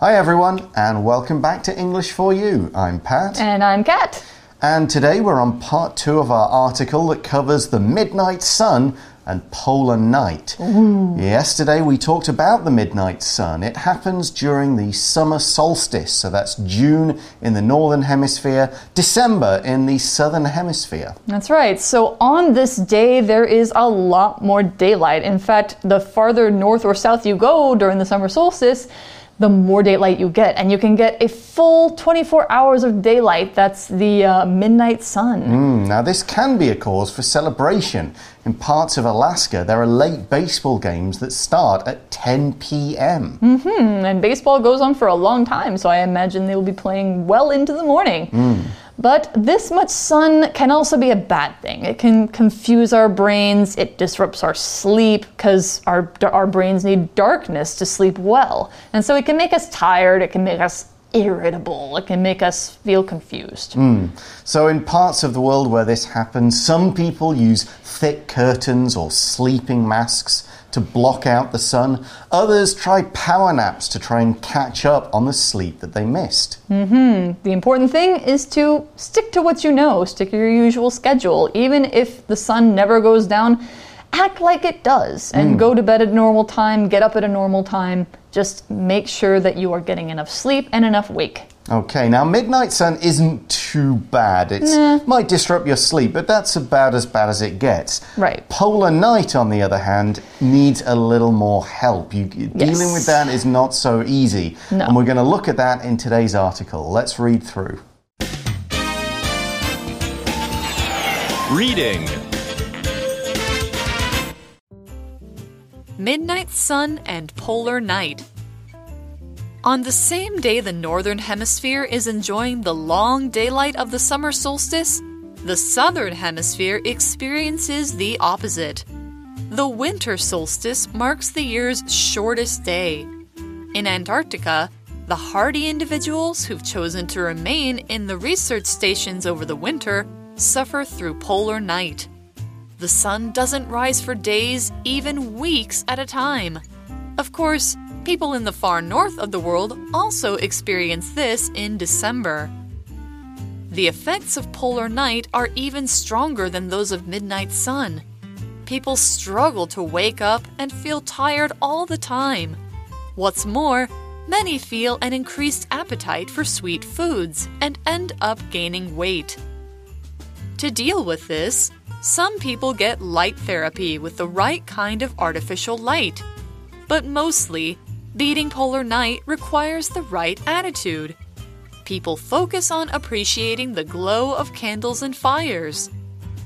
Hi, everyone, and welcome back to English for You. I'm Pat. And I'm Kat. And today we're on part two of our article that covers the midnight sun and polar night. Ooh. Yesterday we talked about the midnight sun. It happens during the summer solstice, so that's June in the northern hemisphere, December in the southern hemisphere. That's right. So on this day, there is a lot more daylight. In fact, the farther north or south you go during the summer solstice, the more daylight you get. And you can get a full 24 hours of daylight. That's the uh, midnight sun. Mm, now, this can be a cause for celebration. In parts of Alaska, there are late baseball games that start at 10 p.m. Mm -hmm. And baseball goes on for a long time, so I imagine they will be playing well into the morning. Mm. But this much sun can also be a bad thing. It can confuse our brains, it disrupts our sleep because our, our brains need darkness to sleep well. And so it can make us tired, it can make us irritable, it can make us feel confused. Mm. So, in parts of the world where this happens, some people use thick curtains or sleeping masks to block out the sun. Others try power naps to try and catch up on the sleep that they missed. Mm -hmm. The important thing is to stick to what you know, stick to your usual schedule. Even if the sun never goes down, act like it does and mm. go to bed at a normal time, get up at a normal time. Just make sure that you are getting enough sleep and enough wake. Okay, now midnight sun isn't too bad. It nah. might disrupt your sleep, but that's about as bad as it gets. Right. Polar night, on the other hand, needs a little more help. You, yes. Dealing with that is not so easy. No. And we're going to look at that in today's article. Let's read through. Reading Midnight Sun and Polar Night on the same day the Northern Hemisphere is enjoying the long daylight of the summer solstice, the Southern Hemisphere experiences the opposite. The winter solstice marks the year's shortest day. In Antarctica, the hardy individuals who've chosen to remain in the research stations over the winter suffer through polar night. The sun doesn't rise for days, even weeks at a time. Of course, People in the far north of the world also experience this in December. The effects of polar night are even stronger than those of midnight sun. People struggle to wake up and feel tired all the time. What's more, many feel an increased appetite for sweet foods and end up gaining weight. To deal with this, some people get light therapy with the right kind of artificial light. But mostly, Beating polar night requires the right attitude. People focus on appreciating the glow of candles and fires.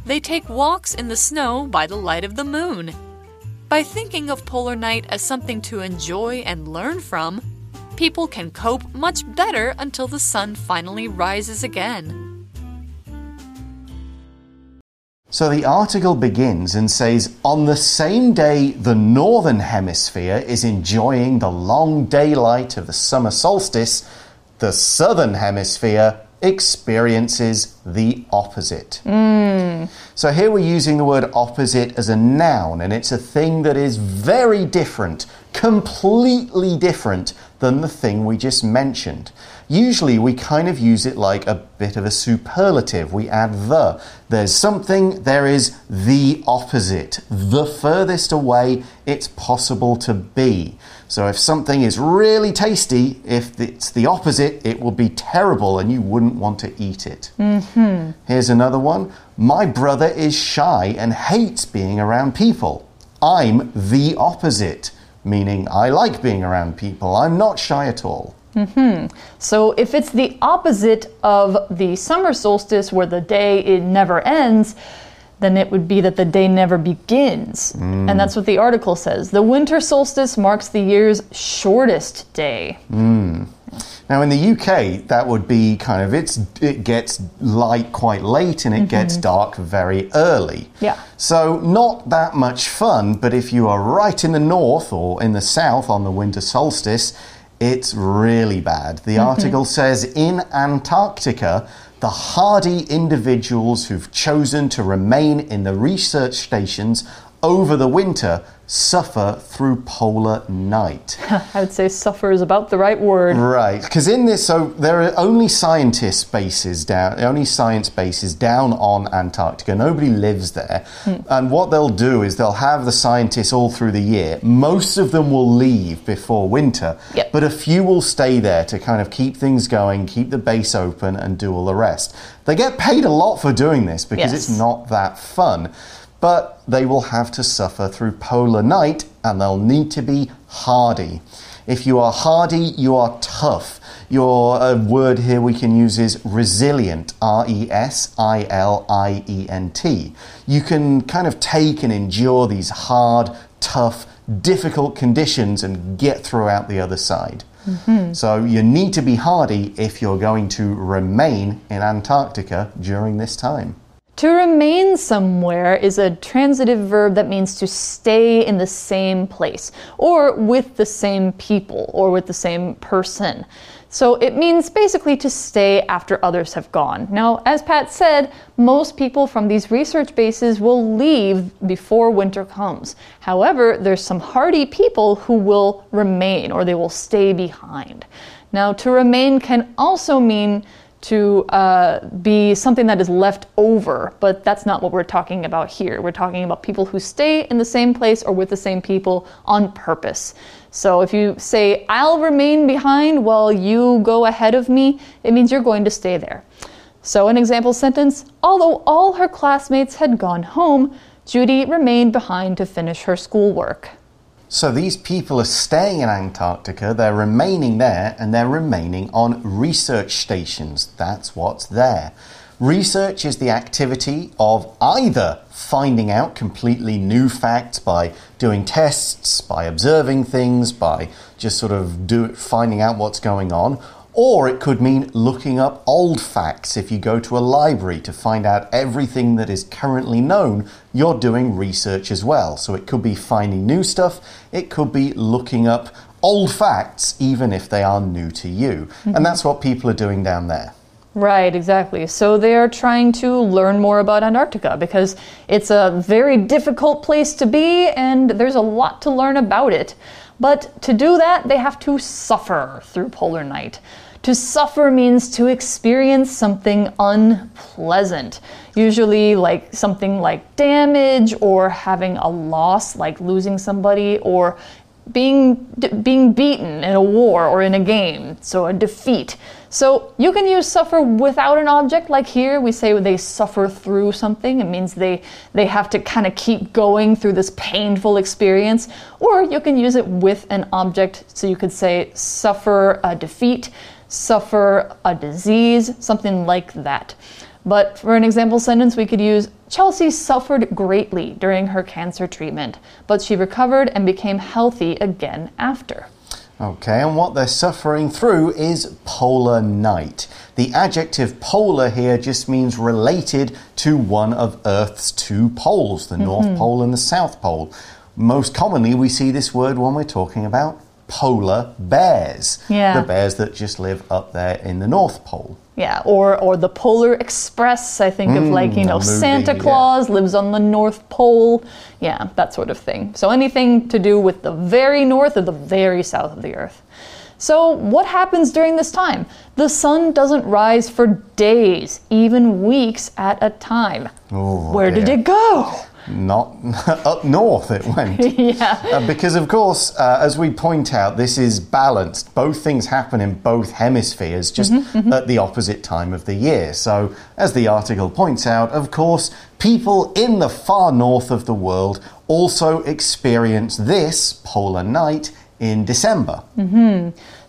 They take walks in the snow by the light of the moon. By thinking of polar night as something to enjoy and learn from, people can cope much better until the sun finally rises again. So the article begins and says On the same day the northern hemisphere is enjoying the long daylight of the summer solstice, the southern hemisphere experiences the opposite. Mm. So here we're using the word opposite as a noun, and it's a thing that is very different, completely different than the thing we just mentioned. Usually we kind of use it like a bit of a superlative. We add the. There's something, there is the opposite, the furthest away it's possible to be. So if something is really tasty, if it's the opposite, it will be terrible and you wouldn't want to eat it. Mm -hmm. Here's another one. My brother is shy and hates being around people. I'm the opposite, meaning I like being around people. I'm not shy at all. Mm -hmm. So if it's the opposite of the summer solstice where the day it never ends, then it would be that the day never begins. Mm. And that's what the article says. The winter solstice marks the year's shortest day. Mm. Now in the UK, that would be kind of it's it gets light quite late and it mm -hmm. gets dark very early. Yeah. So not that much fun, but if you are right in the north or in the south on the winter solstice, it's really bad. The mm -hmm. article says in Antarctica, the hardy individuals who've chosen to remain in the research stations over the winter suffer through polar night. I would say suffer is about the right word. Right, because in this, so there are only scientist bases down, only science bases down on Antarctica. Nobody lives there, hmm. and what they'll do is they'll have the scientists all through the year. Most of them will leave before winter, Yep. but a few will stay there to kind of keep things going, keep the base open, and do all the rest. They get paid a lot for doing this because Yes. it's not that fun. But they will have to suffer through polar night and they'll need to be hardy. If you are hardy, you are tough. Your uh, word here we can use is resilient. R E S I L I E N T. You can kind of take and endure these hard, tough, difficult conditions and get through out the other side. So you need to be hardy if you're going to remain in Antarctica during this time. To remain somewhere is a transitive verb that means to stay in the same place, or with the same people, or with the same person. So it means basically to stay after others have gone. Now, as Pat said, most people from these research bases will leave before winter comes. However, there's some hardy people who will remain or they will stay behind. Now, to remain can also mean to uh, be something that is left over, but that's not what we're talking about here. We're talking about people who stay in the same place or with the same people on purpose. So if you say, I'll remain behind while you go ahead of me, it means you're going to stay there. So, an example sentence Although all her classmates had gone home, Judy remained behind to finish her schoolwork. So these people are staying in Antarctica, they're remaining there, and they're remaining on research stations. That's what's there. Research is the activity of either finding out completely new facts by doing tests, by observing things, by just sort of do, finding out what's going on, or it could mean looking up old facts. If you go to a library to find out everything that is currently known, you're doing research as well. So it could be finding new stuff, it could be looking up old facts, even if they are new to you. And mm-hmm. that's what people are doing down there. Right, exactly. So they are trying to learn more about Antarctica because it's a very difficult place to be and there's a lot to learn about it. But to do that, they have to suffer through polar night. To suffer means to experience something unpleasant, usually like something like damage or having a loss, like losing somebody or being being beaten in a war or in a game, so a defeat. So you can use suffer without an object, like here we say they suffer through something. It means they they have to kind of keep going through this painful experience. Or you can use it with an object, so you could say suffer a defeat, suffer a disease, something like that. But for an example sentence, we could use Chelsea suffered greatly during her cancer treatment, but she recovered and became healthy again after. Okay, and what they're suffering through is polar night. The adjective polar here just means related to one of Earth's two poles, the North mm-hmm. Pole and the South Pole. Most commonly, we see this word when we're talking about polar bears. Yeah. The bears that just live up there in the North Pole. Yeah, or or the Polar Express. I think of like you mm, know movie, Santa yeah. Claus lives on the North Pole. Yeah, that sort of thing. So anything to do with the very north or the very south of the Earth. So what happens during this time? The sun doesn't rise for days, even weeks at a time. Oh, Where did it go? Not up north, it went. yeah. Uh, because, of course, uh, as we point out, this is balanced. Both things happen in both hemispheres, just at the opposite time of the year. So, as the article points out, of course, people in the far north of the world also experience this polar night in December.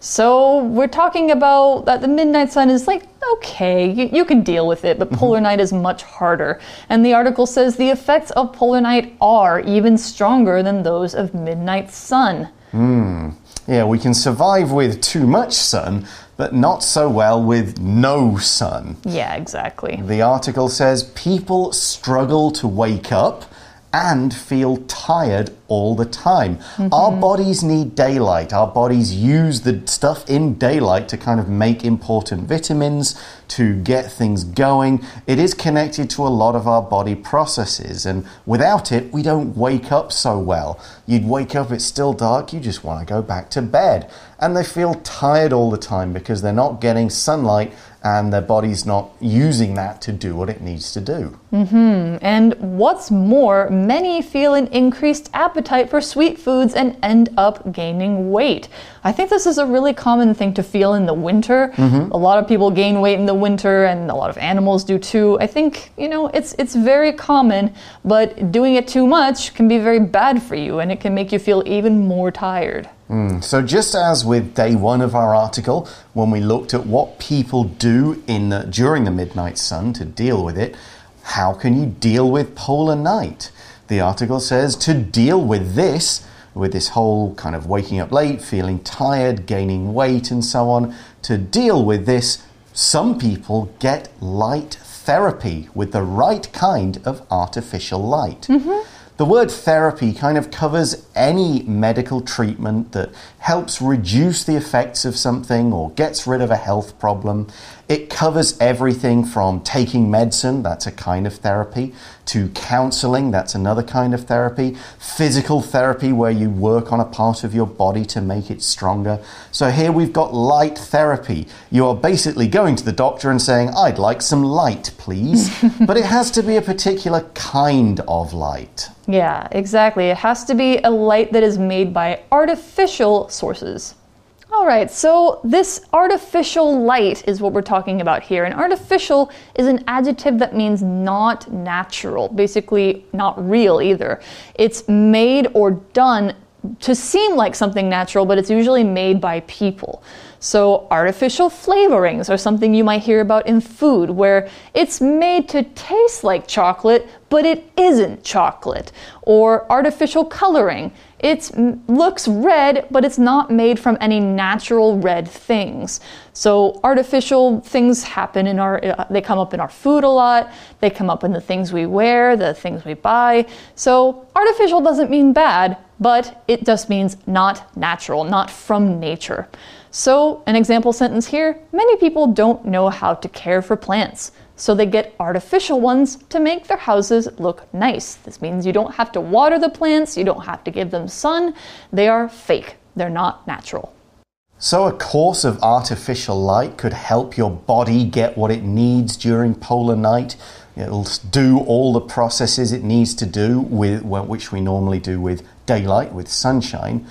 So we're talking about that the midnight sun is like, okay, you, you can deal with it, but polar night is much harder. And the article says the effects of polar night are even stronger than those of midnight sun. Hmm. Yeah, we can survive with too much sun, but not so well with no sun. Yeah, exactly. The article says people struggle to wake up and feel tired all the time. Mm-hmm. Our bodies need daylight. Our bodies use the stuff in daylight to kind of make important vitamins, to get things going. It is connected to a lot of our body processes, and without it, we don't wake up so well. You'd wake up, it's still dark, you just want to go back to bed. And they feel tired all the time because they're not getting sunlight and their body's not using that to do what it needs to do. Mm-hmm. And what's more, many feel an increased appetite for sweet foods and end up gaining weight. I think this is a really common thing to feel in the winter. Mm-hmm. A lot of people gain weight in the winter and a lot of animals do too. I think, you know, it's it's very common, but doing it too much can be very bad for you and it can make you feel even more tired. Hmm. So, just as with day one of our article, when we looked at what people do in the, during the midnight sun to deal with it, how can you deal with polar night? The article says to deal with this, with this whole kind of waking up late, feeling tired, gaining weight, and so on, to deal with this, some people get light therapy with the right kind of artificial light. Mm-hmm. The word therapy kind of covers any medical treatment that helps reduce the effects of something or gets rid of a health problem. It covers everything from taking medicine, that's a kind of therapy, to counseling, that's another kind of therapy, physical therapy, where you work on a part of your body to make it stronger. So here we've got light therapy. You are basically going to the doctor and saying, I'd like some light, please. but it has to be a particular kind of light. Yeah, exactly. It has to be a light that is made by artificial sources. All right, so this artificial light is what we're talking about here. And artificial is an adjective that means not natural, basically not real either. It's made or done to seem like something natural, but it's usually made by people. So, artificial flavorings are something you might hear about in food, where it's made to taste like chocolate, but it isn't chocolate. Or artificial coloring. It looks red, but it's not made from any natural red things. So, artificial things happen in our, uh, they come up in our food a lot, they come up in the things we wear, the things we buy. So, artificial doesn't mean bad, but it just means not natural, not from nature. So, an example sentence here many people don't know how to care for plants, so they get artificial ones to make their houses look nice. This means you don't have to water the plants, you don't have to give them sun, they are fake, they're not natural. So, a course of artificial light could help your body get what it needs during polar night. It'll do all the processes it needs to do with well, which we normally do with daylight, with sunshine.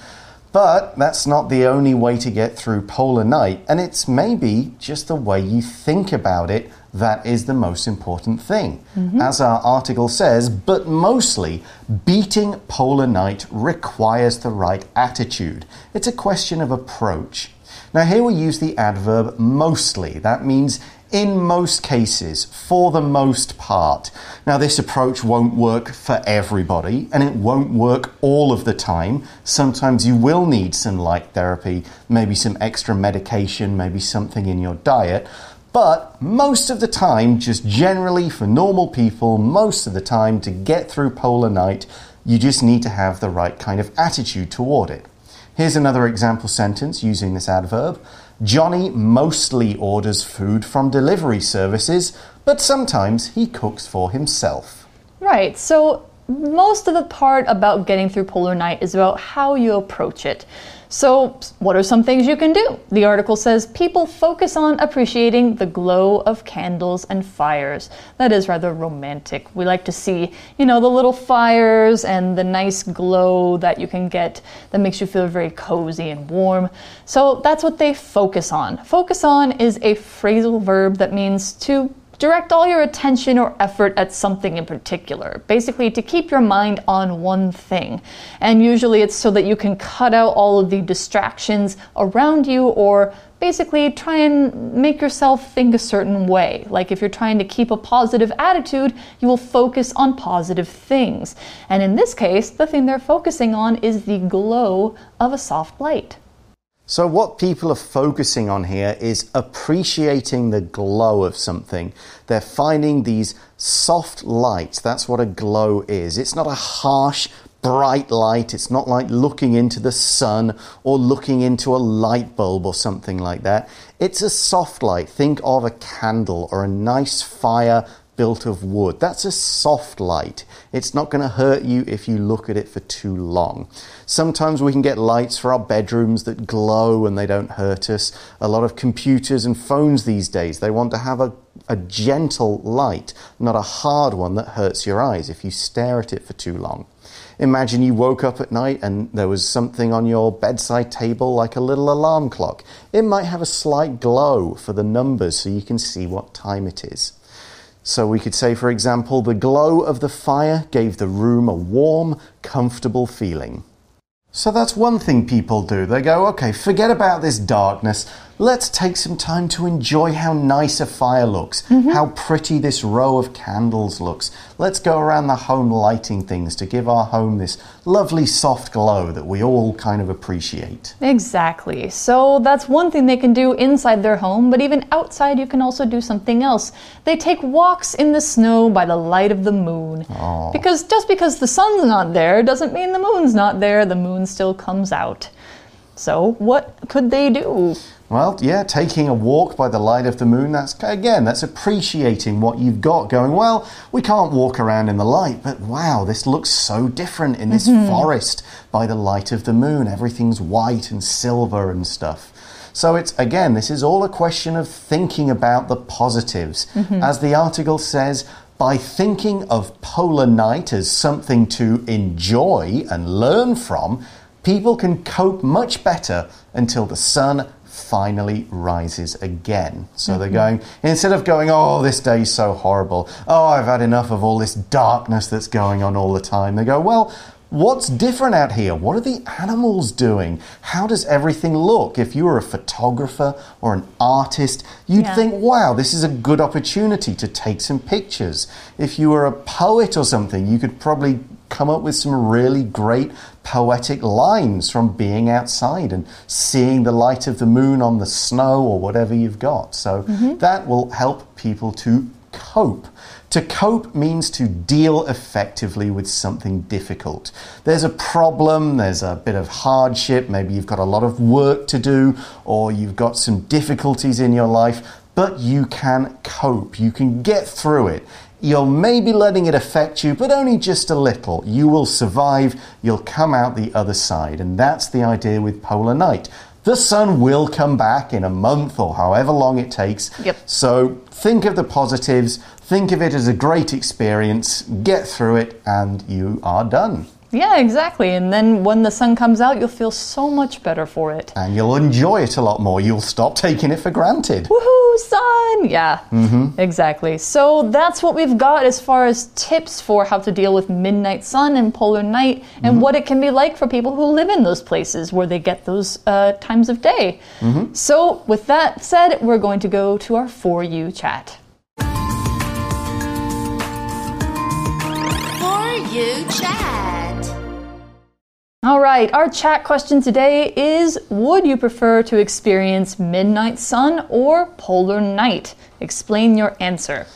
But that's not the only way to get through polar night, and it's maybe just the way you think about it that is the most important thing. Mm-hmm. As our article says, but mostly, beating polar night requires the right attitude. It's a question of approach. Now, here we use the adverb mostly. That means in most cases, for the most part. Now, this approach won't work for everybody and it won't work all of the time. Sometimes you will need some light therapy, maybe some extra medication, maybe something in your diet. But most of the time, just generally for normal people, most of the time to get through polar night, you just need to have the right kind of attitude toward it. Here's another example sentence using this adverb. Johnny mostly orders food from delivery services, but sometimes he cooks for himself. Right, so most of the part about getting through polar night is about how you approach it. So, what are some things you can do? The article says people focus on appreciating the glow of candles and fires. That is rather romantic. We like to see, you know, the little fires and the nice glow that you can get that makes you feel very cozy and warm. So, that's what they focus on. Focus on is a phrasal verb that means to direct all your attention or effort at something in particular. Basically, to keep your mind on one thing. And usually it's so that you can cut out all of the distractions around you or basically try and make yourself think a certain way. Like if you're trying to keep a positive attitude, you will focus on positive things. And in this case, the thing they're focusing on is the glow of a soft light. So, what people are focusing on here is appreciating the glow of something. They're finding these soft lights. That's what a glow is. It's not a harsh, bright light. It's not like looking into the sun or looking into a light bulb or something like that. It's a soft light. Think of a candle or a nice fire built of wood. That's a soft light. It's not going to hurt you if you look at it for too long. Sometimes we can get lights for our bedrooms that glow and they don't hurt us. A lot of computers and phones these days, they want to have a, a gentle light, not a hard one that hurts your eyes if you stare at it for too long. Imagine you woke up at night and there was something on your bedside table like a little alarm clock. It might have a slight glow for the numbers so you can see what time it is. So we could say, for example, the glow of the fire gave the room a warm, comfortable feeling. So that's one thing people do. They go, okay, forget about this darkness. Let's take some time to enjoy how nice a fire looks, mm -hmm. how pretty this row of candles looks. Let's go around the home lighting things to give our home this lovely soft glow that we all kind of appreciate. Exactly. So that's one thing they can do inside their home, but even outside, you can also do something else. They take walks in the snow by the light of the moon. Oh. Because just because the sun's not there doesn't mean the moon's not there, the moon still comes out. So, what could they do? Well, yeah, taking a walk by the light of the moon, that's again, that's appreciating what you've got going. Well, we can't walk around in the light, but wow, this looks so different in this mm -hmm. forest by the light of the moon. Everything's white and silver and stuff. So it's again, this is all a question of thinking about the positives. Mm -hmm. As the article says, by thinking of polar night as something to enjoy and learn from, people can cope much better until the sun finally rises again. So they're mm-hmm. going, instead of going, oh, this day's so horrible, oh, I've had enough of all this darkness that's going on all the time, they go, well, What's different out here? What are the animals doing? How does everything look? If you were a photographer or an artist, you'd yeah. think, wow, this is a good opportunity to take some pictures. If you were a poet or something, you could probably come up with some really great poetic lines from being outside and seeing the light of the moon on the snow or whatever you've got. So mm -hmm. that will help people to cope. To cope means to deal effectively with something difficult. There's a problem, there's a bit of hardship, maybe you've got a lot of work to do, or you've got some difficulties in your life, but you can cope. You can get through it. You're maybe letting it affect you, but only just a little. You will survive, you'll come out the other side. And that's the idea with Polar Night. The sun will come back in a month or however long it takes. Yep. So think of the positives, think of it as a great experience, get through it, and you are done. Yeah, exactly. And then when the sun comes out, you'll feel so much better for it. And you'll enjoy it a lot more. You'll stop taking it for granted. Woohoo, sun! Yeah, mm -hmm. exactly. So that's what we've got as far as tips for how to deal with midnight sun and polar night and mm -hmm. what it can be like for people who live in those places where they get those uh, times of day. Mm -hmm. So, with that said, we're going to go to our For You chat. For You chat. All right, our chat question today is Would you prefer to experience midnight sun or polar night? Explain your answer.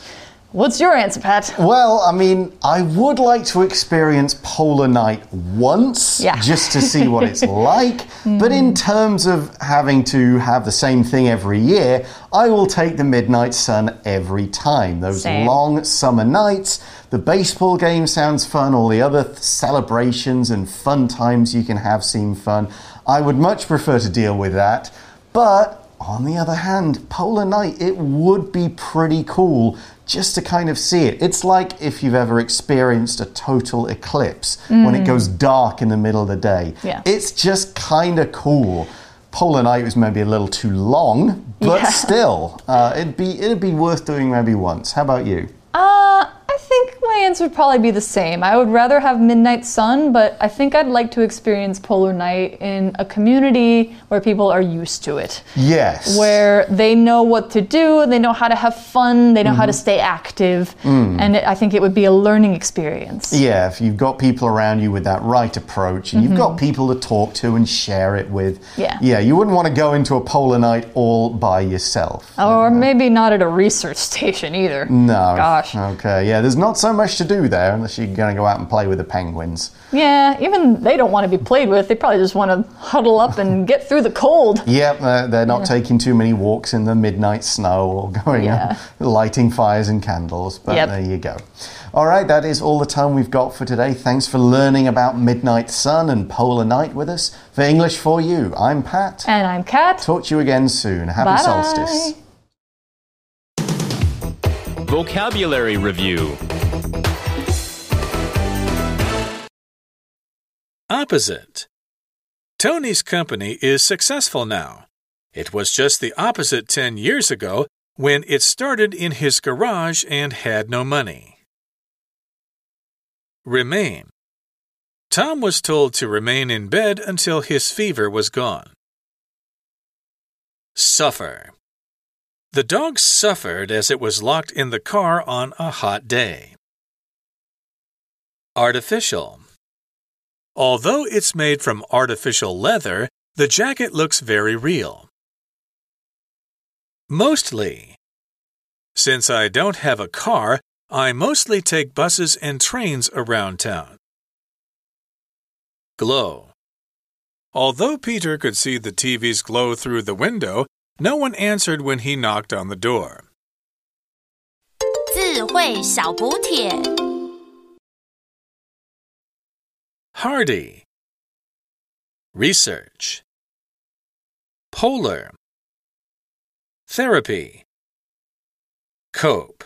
What's your answer, Pat? Well, I mean, I would like to experience Polar Night once yeah. just to see what it's like. mm. But in terms of having to have the same thing every year, I will take the midnight sun every time. Those same. long summer nights, the baseball game sounds fun, all the other celebrations and fun times you can have seem fun. I would much prefer to deal with that. But on the other hand, Polar Night, it would be pretty cool just to kind of see it. It's like if you've ever experienced a total eclipse mm. when it goes mm. dark in the middle of the day. Yeah. It's just kind of cool. Polar Night was maybe a little too long, but yeah. still, uh, it'd be it'd be worth doing maybe once. How about you? Uh, I think my answer would probably be the same. I would rather have midnight sun, but I think I'd like to experience polar night in a community where people are used to it. Yes. Where they know what to do, they know how to have fun, they know mm -hmm. how to mm-hmm. stay active, mm. and it, I think it would be a learning experience. Yeah, if you've got people around you with that right approach, and mm -hmm. you've got mm-hmm. people to talk to and share it with. Yeah. Yeah, you wouldn't want to go into a polar night all by yourself. Or maybe not at a research station either. No. Gosh. Okay, yeah there's not so much to do there unless you're going to go out and play with the penguins. Yeah, even they don't want to be played with. They probably just want to huddle up and get through the cold. Yep, uh, they're not taking too many walks in the midnight snow or going Yeah. uh, lighting fires and candles. But Yep. there you go. All right, that is all the time we've got for today. Thanks for learning about midnight sun and polar night with us. For English for You, I'm Pat. And I'm Kat. Talk to you again soon. Happy Bye. solstice. Vocabulary Review Opposite. Tony's company is successful now. It was just the opposite 10 years ago when it started in his garage and had no money. Remain. Tom was told to remain in bed until his fever was gone. Suffer. The dog suffered as it was locked in the car on a hot day. Artificial. Although it's made from artificial leather, the jacket looks very real. Mostly. Since I don't have a car, I mostly take buses and trains around town. Glow. Although Peter could see the TV's glow through the window, no one answered when he knocked on the door. 智慧小补帖。 Hardy. Research. Polar. Therapy. Cope.